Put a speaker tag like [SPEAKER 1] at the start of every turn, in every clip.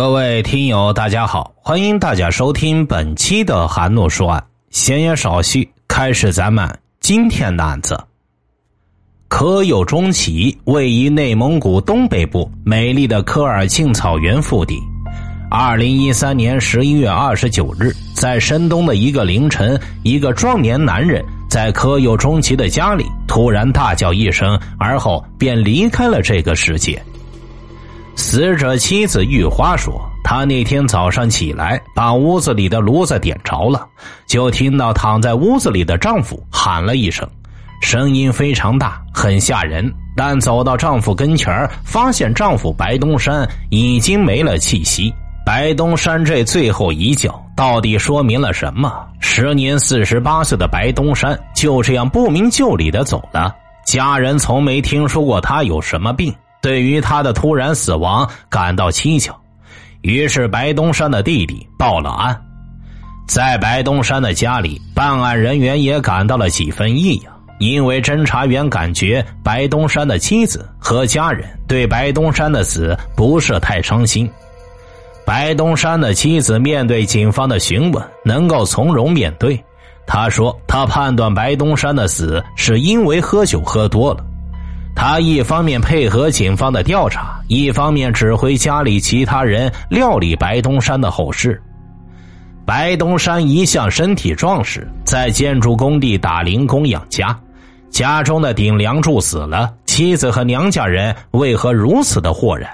[SPEAKER 1] 各位听友，大家好，欢迎大家收听本期的韩诺说案。闲言少叙，开始咱们今天的案子。科右中旗位于内蒙古东北部美丽的科尔沁草原腹地。二零一三年十一月二十九日，在深冬的一个凌晨，一个壮年男人在科右中旗的家里突然大叫一声，而后便离开了这个世界。死者妻子玉花说：“她那天早上起来，把屋子里的炉子点着了，就听到躺在屋子里的丈夫喊了一声，声音非常大，很吓人。但走到丈夫跟前发现丈夫白东山已经没了气息。白东山这最后一叫，到底说明了什么？时年四十八岁的白东山就这样不明就里的走了，家人从没听说过他有什么病。”对于他的突然死亡感到蹊跷，于是白东山的弟弟报了案。在白东山的家里，办案人员也感到了几分异样，因为侦查员感觉白东山的妻子和家人对白东山的死不是太伤心。白东山的妻子面对警方的询问，能够从容面对。他说：“他判断白东山的死是因为喝酒喝多了。”他一方面配合警方的调查，一方面指挥家里其他人料理白东山的后事。白东山一向身体壮实，在建筑工地打零工养家，家中的顶梁柱死了，妻子和娘家人为何如此的豁然？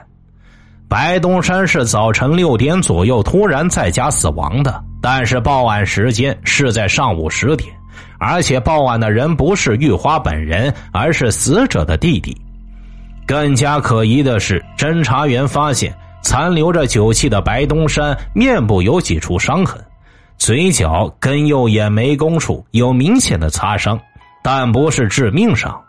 [SPEAKER 1] 白东山是早晨六点左右突然在家死亡的，但是报案时间是在上午十点。而且报案的人不是玉花本人，而是死者的弟弟。更加可疑的是，侦查员发现残留着酒气的白东山面部有几处伤痕，嘴角跟右眼眉弓处有明显的擦伤，但不是致命伤。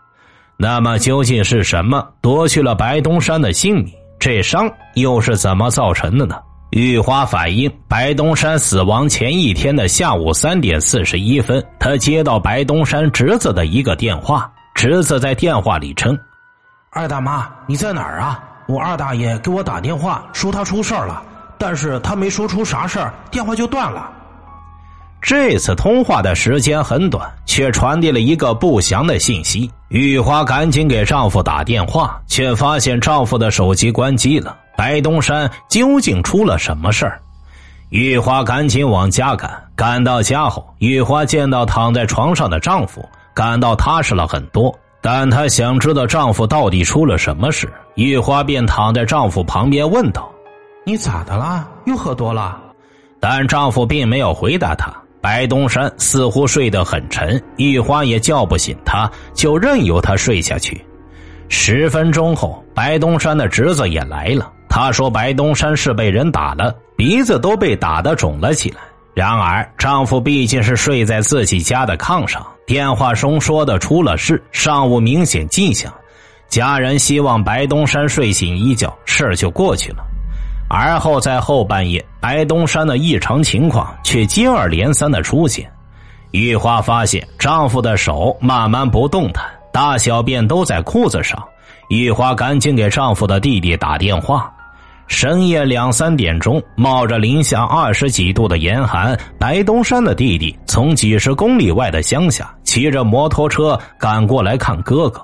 [SPEAKER 1] 那么究竟是什么夺去了白东山的性命？这伤又是怎么造成的呢？玉花反映，白东山死亡前一天的下午三点四十一分，他接到白东山侄子的一个电话。侄子在电话里称：“
[SPEAKER 2] 二大妈，你在哪儿啊？我二大爷给我打电话说他出事了，但是他没说出啥事儿，电话就断了。”
[SPEAKER 1] 这次通话的时间很短，却传递了一个不祥的信息。玉花赶紧给丈夫打电话，却发现丈夫的手机关机了。白东山究竟出了什么事儿？玉花赶紧往家赶。赶到家后，玉花见到躺在床上的丈夫，感到踏实了很多。但她想知道丈夫到底出了什么事，玉花便躺在丈夫旁边问道：“
[SPEAKER 2] 你咋的啦？又喝多了？”
[SPEAKER 1] 但丈夫并没有回答她。白东山似乎睡得很沉，玉花也叫不醒他，就任由他睡下去。十分钟后，白东山的侄子也来了。他说：“白东山是被人打了，鼻子都被打得肿了起来。然而，丈夫毕竟是睡在自己家的炕上，电话中说的出了事，尚无明显迹象。家人希望白东山睡醒一觉，事儿就过去了。而后在后半夜，白东山的异常情况却接二连三的出现。玉花发现丈夫的手慢慢不动弹，大小便都在裤子上。玉花赶紧给丈夫的弟弟打电话。”深夜两三点钟，冒着零下二十几度的严寒，白东山的弟弟从几十公里外的乡下骑着摩托车赶过来看哥哥。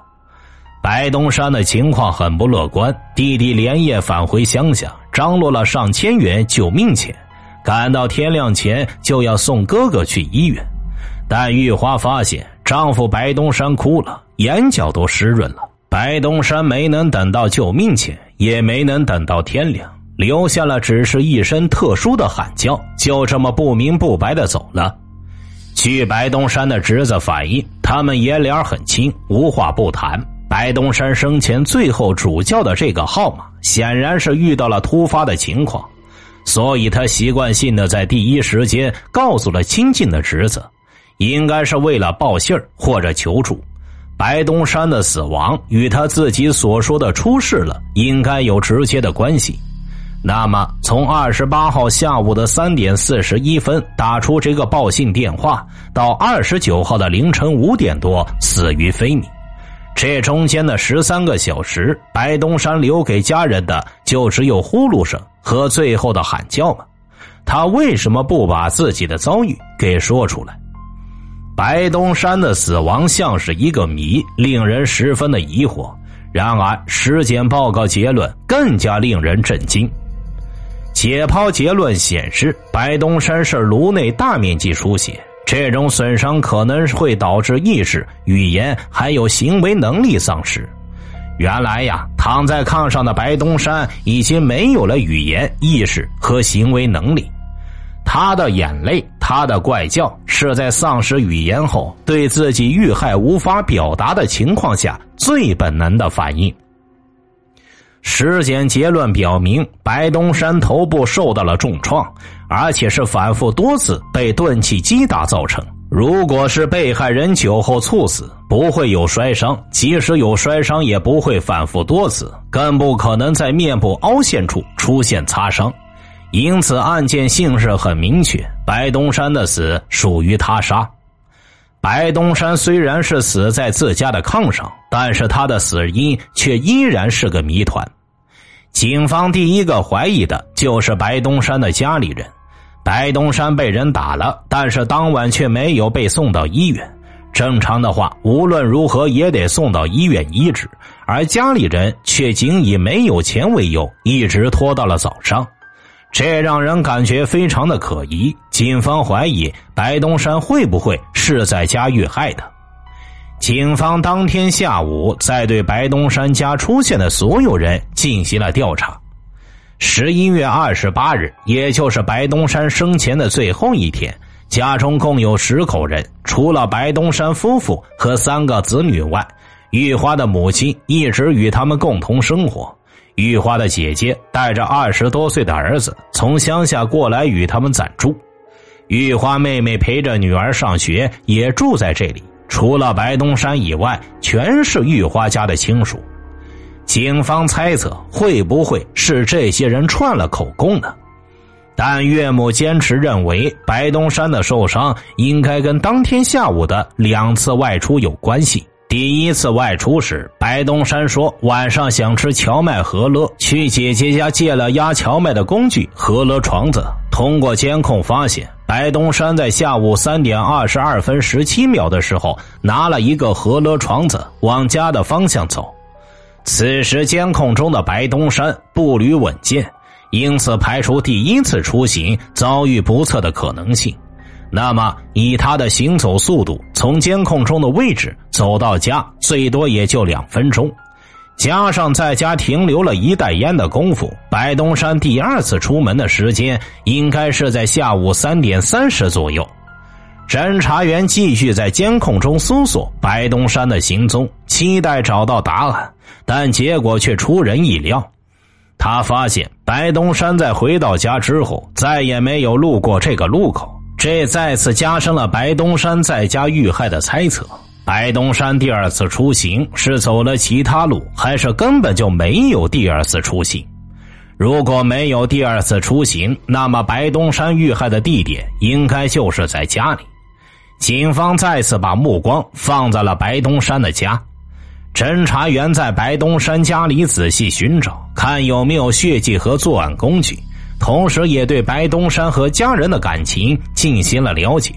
[SPEAKER 1] 白东山的情况很不乐观，弟弟连夜返回乡下，张罗了上千元救命钱，赶到天亮前就要送哥哥去医院。但玉花发现丈夫白东山哭了，眼角都湿润了。白东山没能等到救命钱。也没能等到天亮，留下了只是一声特殊的喊叫，就这么不明不白的走了。据白东山的侄子反映，他们爷俩很亲，无话不谈。白东山生前最后主叫的这个号码，显然是遇到了突发的情况，所以他习惯性的在第一时间告诉了亲近的侄子，应该是为了报信或者求助。白东山的死亡与他自己所说的出事了应该有直接的关系。那么，从二十八号下午的三点四十一分打出这个报信电话，到二十九号的凌晨五点多死于非命，这中间的十三个小时，白东山留给家人的就只有呼噜声和最后的喊叫吗？他为什么不把自己的遭遇给说出来？白东山的死亡像是一个谜，令人十分的疑惑。然而，尸检报告结论更加令人震惊。解剖结论显示，白东山是颅内大面积出血，这种损伤可能会导致意识、语言还有行为能力丧失。原来呀，躺在炕上的白东山已经没有了语言、意识和行为能力。他的眼泪，他的怪叫，是在丧失语言后对自己遇害无法表达的情况下最本能的反应。尸检结论表明，白东山头部受到了重创，而且是反复多次被钝器击打造成。如果是被害人酒后猝死，不会有摔伤；即使有摔伤，也不会反复多次，更不可能在面部凹陷处出现擦伤。因此，案件性质很明确，白东山的死属于他杀。白东山虽然是死在自家的炕上，但是他的死因却依然是个谜团。警方第一个怀疑的就是白东山的家里人。白东山被人打了，但是当晚却没有被送到医院。正常的话，无论如何也得送到医院医治，而家里人却仅以没有钱为由，一直拖到了早上。这让人感觉非常的可疑。警方怀疑白东山会不会是在家遇害的。警方当天下午在对白东山家出现的所有人进行了调查。十一月二十八日，也就是白东山生前的最后一天，家中共有十口人，除了白东山夫妇和三个子女外，玉花的母亲一直与他们共同生活。玉花的姐姐带着二十多岁的儿子从乡下过来与他们暂住，玉花妹妹陪着女儿上学，也住在这里。除了白东山以外，全是玉花家的亲属。警方猜测会不会是这些人串了口供呢？但岳母坚持认为，白东山的受伤应该跟当天下午的两次外出有关系。第一次外出时，白东山说晚上想吃荞麦饸饹，去姐姐家借了压荞麦的工具饸饹床子。通过监控发现，白东山在下午三点二十二分十七秒的时候拿了一个饸饹床子往家的方向走。此时监控中的白东山步履稳健，因此排除第一次出行遭遇不测的可能性。那么，以他的行走速度，从监控中的位置走到家，最多也就两分钟。加上在家停留了一袋烟的功夫，白东山第二次出门的时间应该是在下午三点三十左右。侦查员继续在监控中搜索白东山的行踪，期待找到答案，但结果却出人意料。他发现白东山在回到家之后，再也没有路过这个路口。这再次加深了白东山在家遇害的猜测。白东山第二次出行是走了其他路，还是根本就没有第二次出行？如果没有第二次出行，那么白东山遇害的地点应该就是在家里。警方再次把目光放在了白东山的家，侦查员在白东山家里仔细寻找，看有没有血迹和作案工具。同时，也对白东山和家人的感情进行了了解。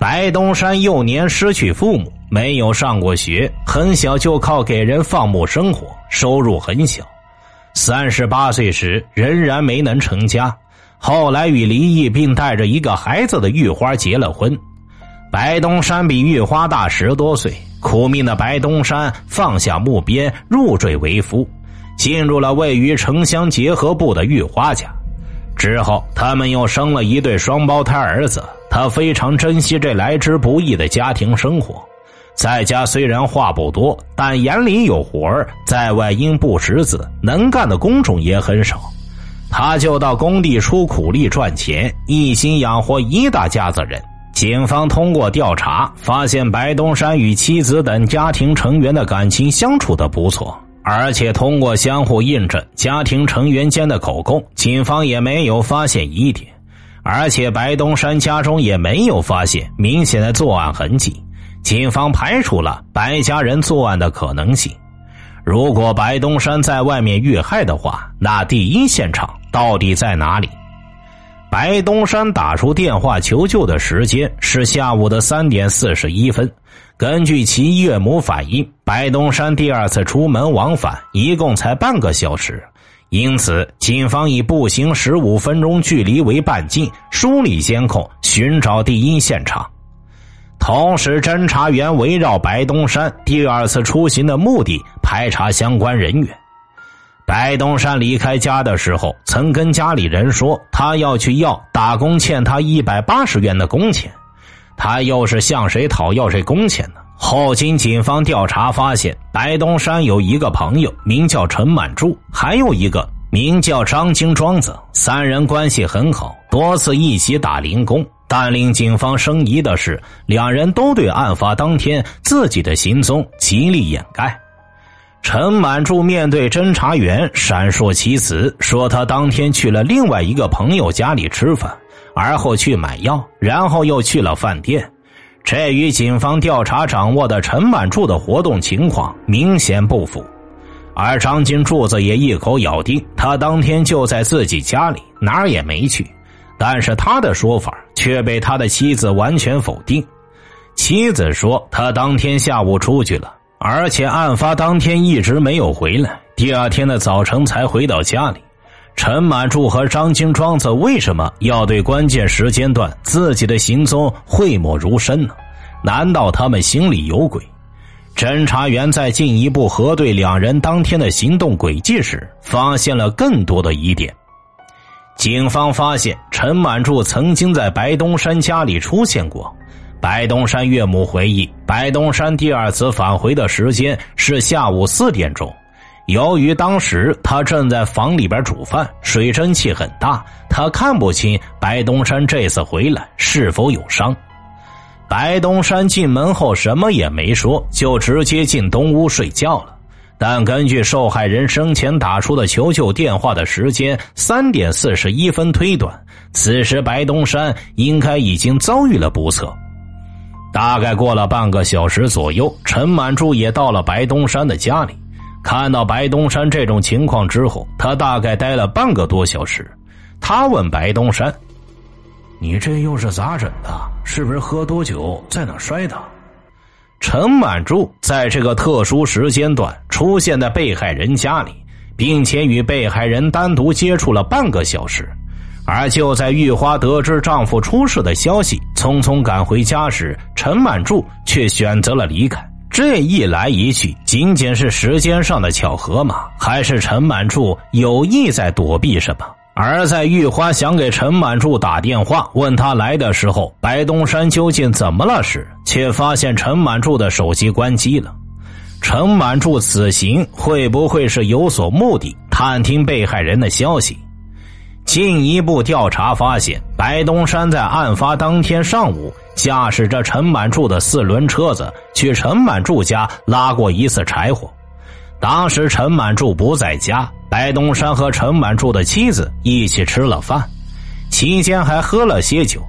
[SPEAKER 1] 白东山幼年失去父母，没有上过学，很小就靠给人放牧生活，收入很小。三十八岁时，仍然没能成家。后来与离异并带着一个孩子的玉花结了婚。白东山比玉花大十多岁，苦命的白东山放下木鞭，入赘为夫。进入了位于城乡结合部的玉花家，之后他们又生了一对双胞胎儿子。他非常珍惜这来之不易的家庭生活，在家虽然话不多，但眼里有活儿，在外因不识字，能干的工种也很少。他就到工地出苦力赚钱，一心养活一大家子人。警方通过调查发现，白东山与妻子等家庭成员的感情相处的不错。而且通过相互印证家庭成员间的口供，警方也没有发现疑点。而且白东山家中也没有发现明显的作案痕迹。警方排除了白家人作案的可能性。如果白东山在外面遇害的话，那第一现场到底在哪里？白东山打出电话求救的时间是下午的三点四十一分。根据其岳母反映，白东山第二次出门往返一共才半个小时，因此警方以步行十五分钟距离为半径，梳理监控，寻找第一现场。同时，侦查员围绕白东山第二次出行的目的排查相关人员。白东山离开家的时候，曾跟家里人说他要去要打工欠他一百八十元的工钱，他又是向谁讨要这工钱呢？后经警方调查发现，白东山有一个朋友名叫陈满柱，还有一个名叫张金庄子，三人关系很好，多次一起打零工。但令警方生疑的是，两人都对案发当天自己的行踪极力掩盖。陈满柱面对侦查员闪烁其词，说他当天去了另外一个朋友家里吃饭，而后去买药，然后又去了饭店。这与警方调查掌握的陈满柱的活动情况明显不符。而张金柱子也一口咬定，他当天就在自己家里，哪儿也没去。但是他的说法却被他的妻子完全否定。妻子说，他当天下午出去了。而且案发当天一直没有回来，第二天的早晨才回到家里。陈满柱和张金庄子为什么要对关键时间段自己的行踪讳莫如深呢？难道他们心里有鬼？侦查员在进一步核对两人当天的行动轨迹时，发现了更多的疑点。警方发现陈满柱曾经在白东山家里出现过。白东山岳母回忆，白东山第二次返回的时间是下午四点钟。由于当时他正在房里边煮饭，水蒸气很大，他看不清白东山这次回来是否有伤。白东山进门后什么也没说，就直接进东屋睡觉了。但根据受害人生前打出的求救电话的时间三点四十一分推断，此时白东山应该已经遭遇了不测。大概过了半个小时左右，陈满柱也到了白东山的家里。看到白东山这种情况之后，他大概待了半个多小时。他问白东山：“
[SPEAKER 2] 你这又是咋整的？是不是喝多酒在哪摔的？”
[SPEAKER 1] 陈满柱在这个特殊时间段出现在被害人家里，并且与被害人单独接触了半个小时。而就在玉花得知丈夫出事的消息，匆匆赶回家时，陈满柱却选择了离开。这一来一去，仅仅是时间上的巧合吗？还是陈满柱有意在躲避什么？而在玉花想给陈满柱打电话问他来的时候，白东山究竟怎么了时，却发现陈满柱的手机关机了。陈满柱此行会不会是有所目的，探听被害人的消息？进一步调查发现，白东山在案发当天上午驾驶着陈满柱的四轮车子去陈满柱家拉过一次柴火。当时陈满柱不在家，白东山和陈满柱的妻子一起吃了饭，期间还喝了些酒。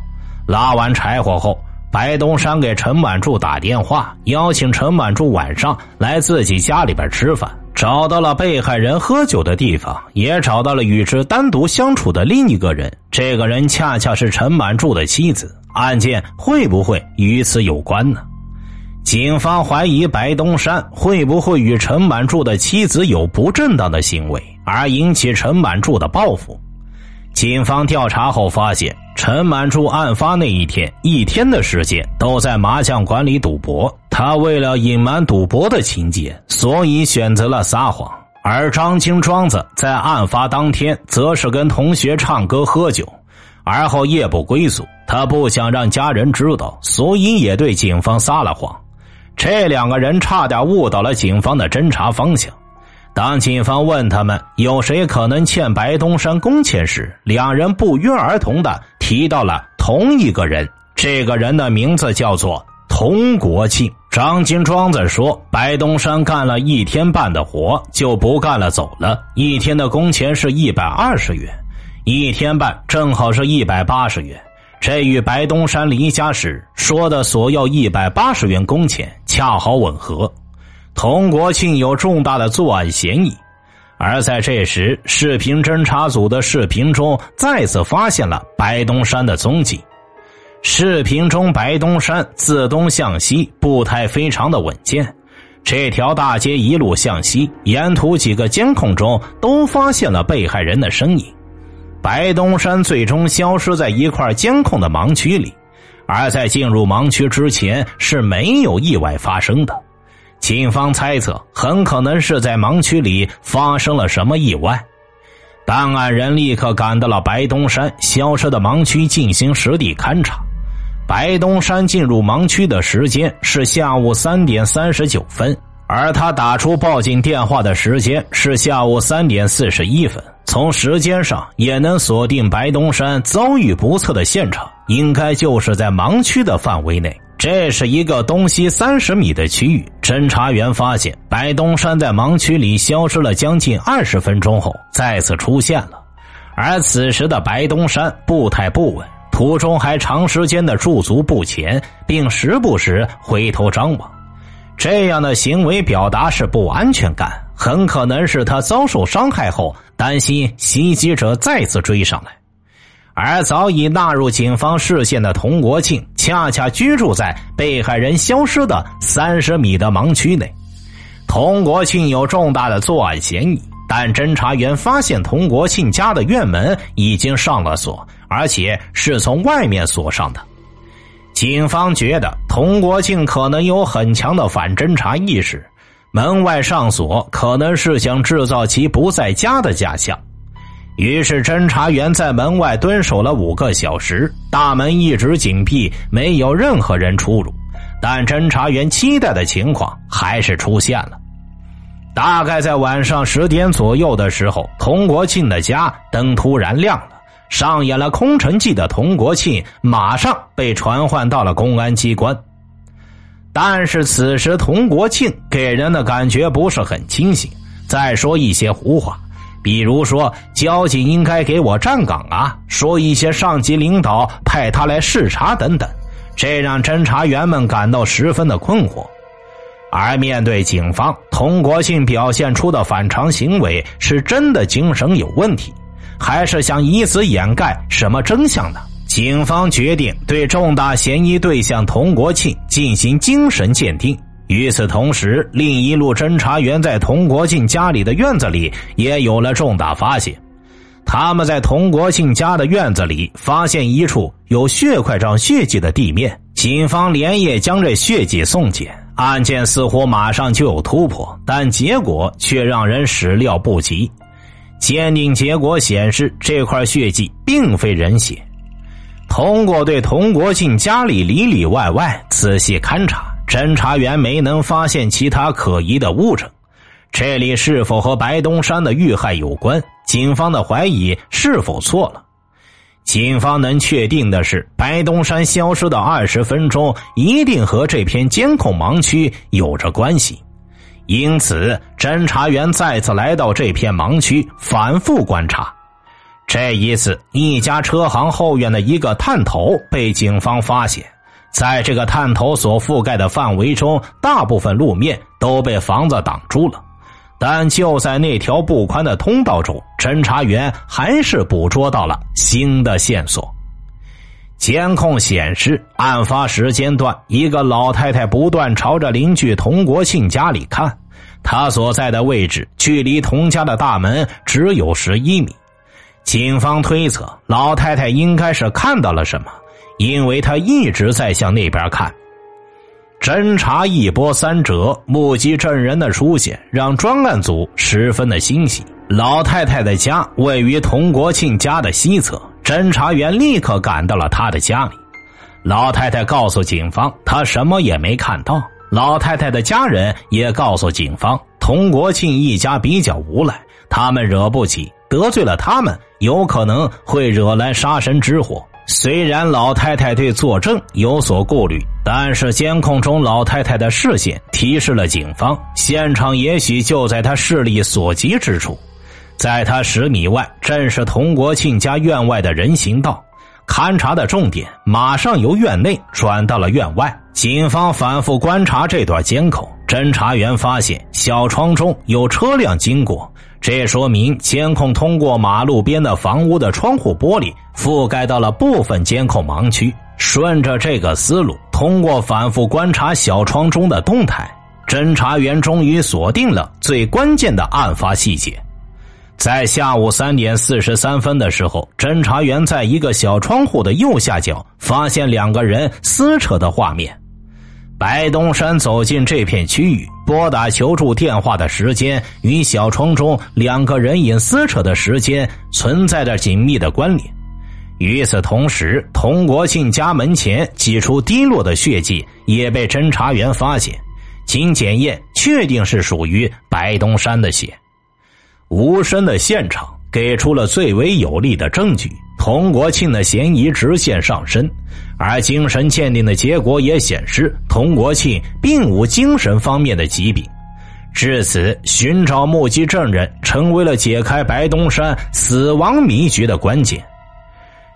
[SPEAKER 1] 拉完柴火后，白东山给陈满柱打电话，邀请陈满柱晚上来自己家里边吃饭。找到了被害人喝酒的地方，也找到了与之单独相处的另一个人。这个人恰恰是陈满柱的妻子。案件会不会与此有关呢？警方怀疑白东山会不会与陈满柱的妻子有不正当的行为，而引起陈满柱的报复。警方调查后发现，陈满柱案发那一天一天的时间都在麻将馆里赌博。他为了隐瞒赌博的情节，所以选择了撒谎。而张青庄子在案发当天则是跟同学唱歌喝酒，而后夜不归宿。他不想让家人知道，所以也对警方撒了谎。这两个人差点误导了警方的侦查方向。当警方问他们有谁可能欠白东山工钱时，两人不约而同的提到了同一个人。这个人的名字叫做童国庆。张金庄子说：“白东山干了一天半的活就不干了，走了。一天的工钱是一百二十元，一天半正好是一百八十元。这与白东山离家时说的索要一百八十元工钱恰好吻合。童国庆有重大的作案嫌疑，而在这时，视频侦查组的视频中再次发现了白东山的踪迹。视频中，白东山自东向西，步态非常的稳健。这条大街一路向西，沿途几个监控中都发现了被害人的身影。白东山最终消失在一块监控的盲区里，而在进入盲区之前是没有意外发生的。警方猜测，很可能是在盲区里发生了什么意外。办案人立刻赶到了白东山消失的盲区进行实地勘查。白东山进入盲区的时间是下午三点三十九分，而他打出报警电话的时间是下午三点四十一分。从时间上也能锁定白东山遭遇不测的现场，应该就是在盲区的范围内。这是一个东西三十米的区域。侦查员发现白东山在盲区里消失了将近二十分钟后再次出现了，而此时的白东山步态不稳，途中还长时间的驻足不前，并时不时回头张望。这样的行为表达是不安全感，很可能是他遭受伤害后担心袭击者再次追上来。而早已纳入警方视线的童国庆，恰恰居住在被害人消失的三十米的盲区内。童国庆有重大的作案嫌疑，但侦查员发现童国庆家的院门已经上了锁，而且是从外面锁上的。警方觉得童国庆可能有很强的反侦查意识，门外上锁可能是想制造其不在家的假象。于是，侦查员在门外蹲守了五个小时，大门一直紧闭，没有任何人出入。但侦查员期待的情况还是出现了。大概在晚上十点左右的时候，童国庆的家灯突然亮了，上演了空城计的童国庆马上被传唤到了公安机关。但是此时，童国庆给人的感觉不是很清醒，在说一些胡话。比如说，交警应该给我站岗啊，说一些上级领导派他来视察等等，这让侦查员们感到十分的困惑。而面对警方，童国庆表现出的反常行为，是真的精神有问题，还是想以此掩盖什么真相呢？警方决定对重大嫌疑对象童国庆进行精神鉴定。与此同时，另一路侦查员在童国庆家里的院子里也有了重大发现。他们在童国庆家的院子里发现一处有血块状血迹的地面，警方连夜将这血迹送检，案件似乎马上就有突破，但结果却让人始料不及。鉴定结果显示，这块血迹并非人血。通过对童国庆家里里里外外仔细勘察。侦查员没能发现其他可疑的物证，这里是否和白东山的遇害有关？警方的怀疑是否错了？警方能确定的是，白东山消失的二十分钟一定和这片监控盲区有着关系，因此侦查员再次来到这片盲区，反复观察。这一次，一家车行后院的一个探头被警方发现。在这个探头所覆盖的范围中，大部分路面都被房子挡住了，但就在那条不宽的通道中，侦查员还是捕捉到了新的线索。监控显示，案发时间段，一个老太太不断朝着邻居童国庆家里看，她所在的位置距离童家的大门只有十一米。警方推测，老太太应该是看到了什么。因为他一直在向那边看，侦查一波三折，目击证人的出现让专案组十分的欣喜。老太太的家位于童国庆家的西侧，侦查员立刻赶到了他的家里。老太太告诉警方，她什么也没看到。老太太的家人也告诉警方，童国庆一家比较无赖，他们惹不起，得罪了他们，有可能会惹来杀身之祸。虽然老太太对作证有所顾虑，但是监控中老太太的视线提示了警方，现场也许就在她视力所及之处。在她十米外，正是童国庆家院外的人行道。勘查的重点马上由院内转到了院外。警方反复观察这段监控，侦查员发现小窗中有车辆经过，这说明监控通过马路边的房屋的窗户玻璃覆盖到了部分监控盲区。顺着这个思路，通过反复观察小窗中的动态，侦查员终于锁定了最关键的案发细节。在下午三点四十三分的时候，侦查员在一个小窗户的右下角发现两个人撕扯的画面。白东山走进这片区域，拨打求助电话的时间与小窗中两个人影撕扯的时间存在着紧密的关联。与此同时，童国庆家门前几处滴落的血迹也被侦查员发现，经检验确定是属于白东山的血。无声的现场给出了最为有力的证据，童国庆的嫌疑直线上升，而精神鉴定的结果也显示童国庆并无精神方面的疾病。至此，寻找目击证人成为了解开白东山死亡谜局的关键。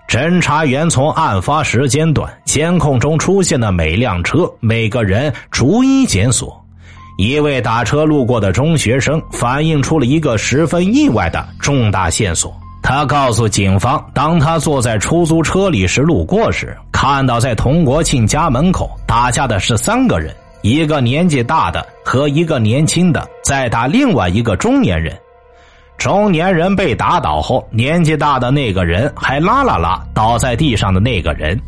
[SPEAKER 1] 侦查员从案发时间段监控中出现的每辆车、每个人逐一检索。一位打车路过的中学生反映出了一个十分意外的重大线索。他告诉警方，当他坐在出租车里时路过时，看到在童国庆家门口打架的是三个人，一个年纪大的和一个年轻的在打另外一个中年人。中年人被打倒后，年纪大的那个人还拉了拉倒在地上的那个人，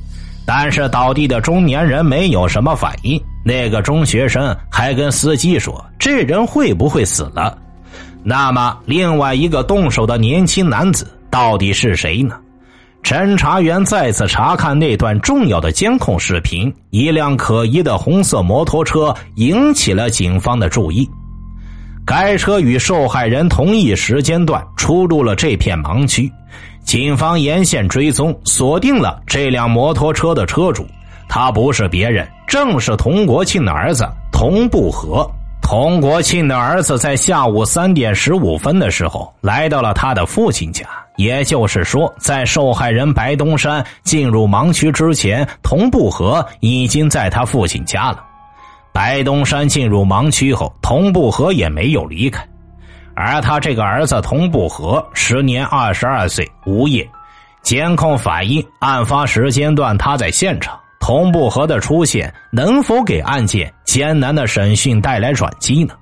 [SPEAKER 1] 但是倒地的中年人没有什么反应。那个中学生还跟司机说：“这人会不会死了？”那么，另外一个动手的年轻男子到底是谁呢？侦查员再次查看那段重要的监控视频，一辆可疑的红色摩托车引起了警方的注意。该车与受害人同一时间段出入了这片盲区，警方沿线追踪，锁定了这辆摩托车的车主，他不是别人，正是童国庆的儿子童不和。童国庆的儿子在下午三点十五分的时候来到了他的父亲家，也就是说，在受害人白东山进入盲区之前，童不和已经在他父亲家了。白东山进入盲区后，童不和也没有离开，而他这个儿子童不和时年二十二岁，无业。监控反映，案发时间段他在现场。童不和的出现能否给案件艰难的审讯带来转机呢？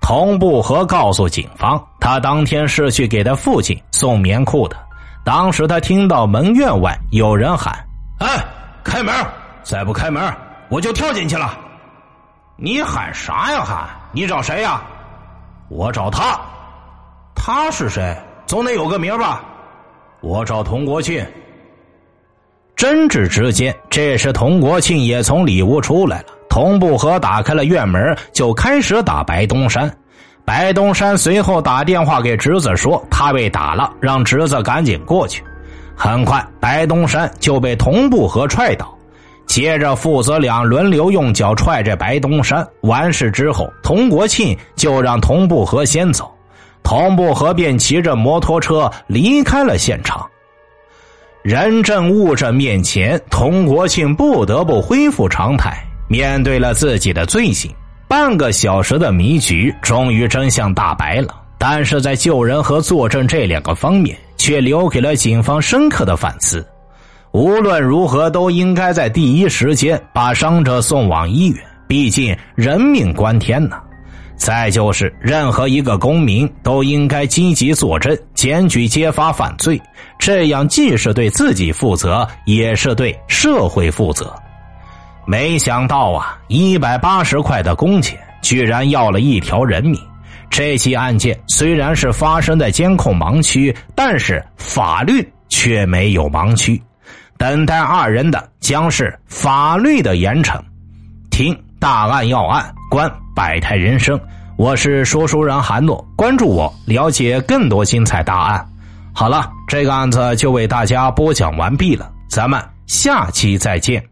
[SPEAKER 1] 童不和告诉警方，他当天是去给他父亲送棉裤的。当时他听到门院外有人喊：“
[SPEAKER 2] 哎，开门！再不开门，我就跳进去了。”
[SPEAKER 1] 你喊啥呀？喊你找谁呀？
[SPEAKER 2] 我找他，
[SPEAKER 1] 他是谁？总得有个名吧？
[SPEAKER 2] 我找童国庆。
[SPEAKER 1] 争执之间，这时童国庆也从里屋出来了。童不和打开了院门，就开始打白东山。白东山随后打电话给侄子说他被打了，让侄子赶紧过去。很快，白东山就被童不和踹倒。接着，父子俩轮流用脚踹着白东山。完事之后，童国庆就让童不和先走，童不和便骑着摩托车离开了现场。人证物证面前，童国庆不得不恢复常态，面对了自己的罪行。半个小时的迷局，终于真相大白了。但是在救人和作证这两个方面，却留给了警方深刻的反思。无论如何，都应该在第一时间把伤者送往医院，毕竟人命关天呐。再就是，任何一个公民都应该积极作证，检举揭发犯罪，这样既是对自己负责，也是对社会负责。没想到啊，一百八十块的工钱，居然要了一条人命。这起案件虽然是发生在监控盲区，但是法律却没有盲区。等待二人的将是法律的严惩。听大案要案，观百态人生。我是说书人韩诺，关注我，了解更多精彩大案。好了，这个案子就为大家播讲完毕了，咱们下期再见。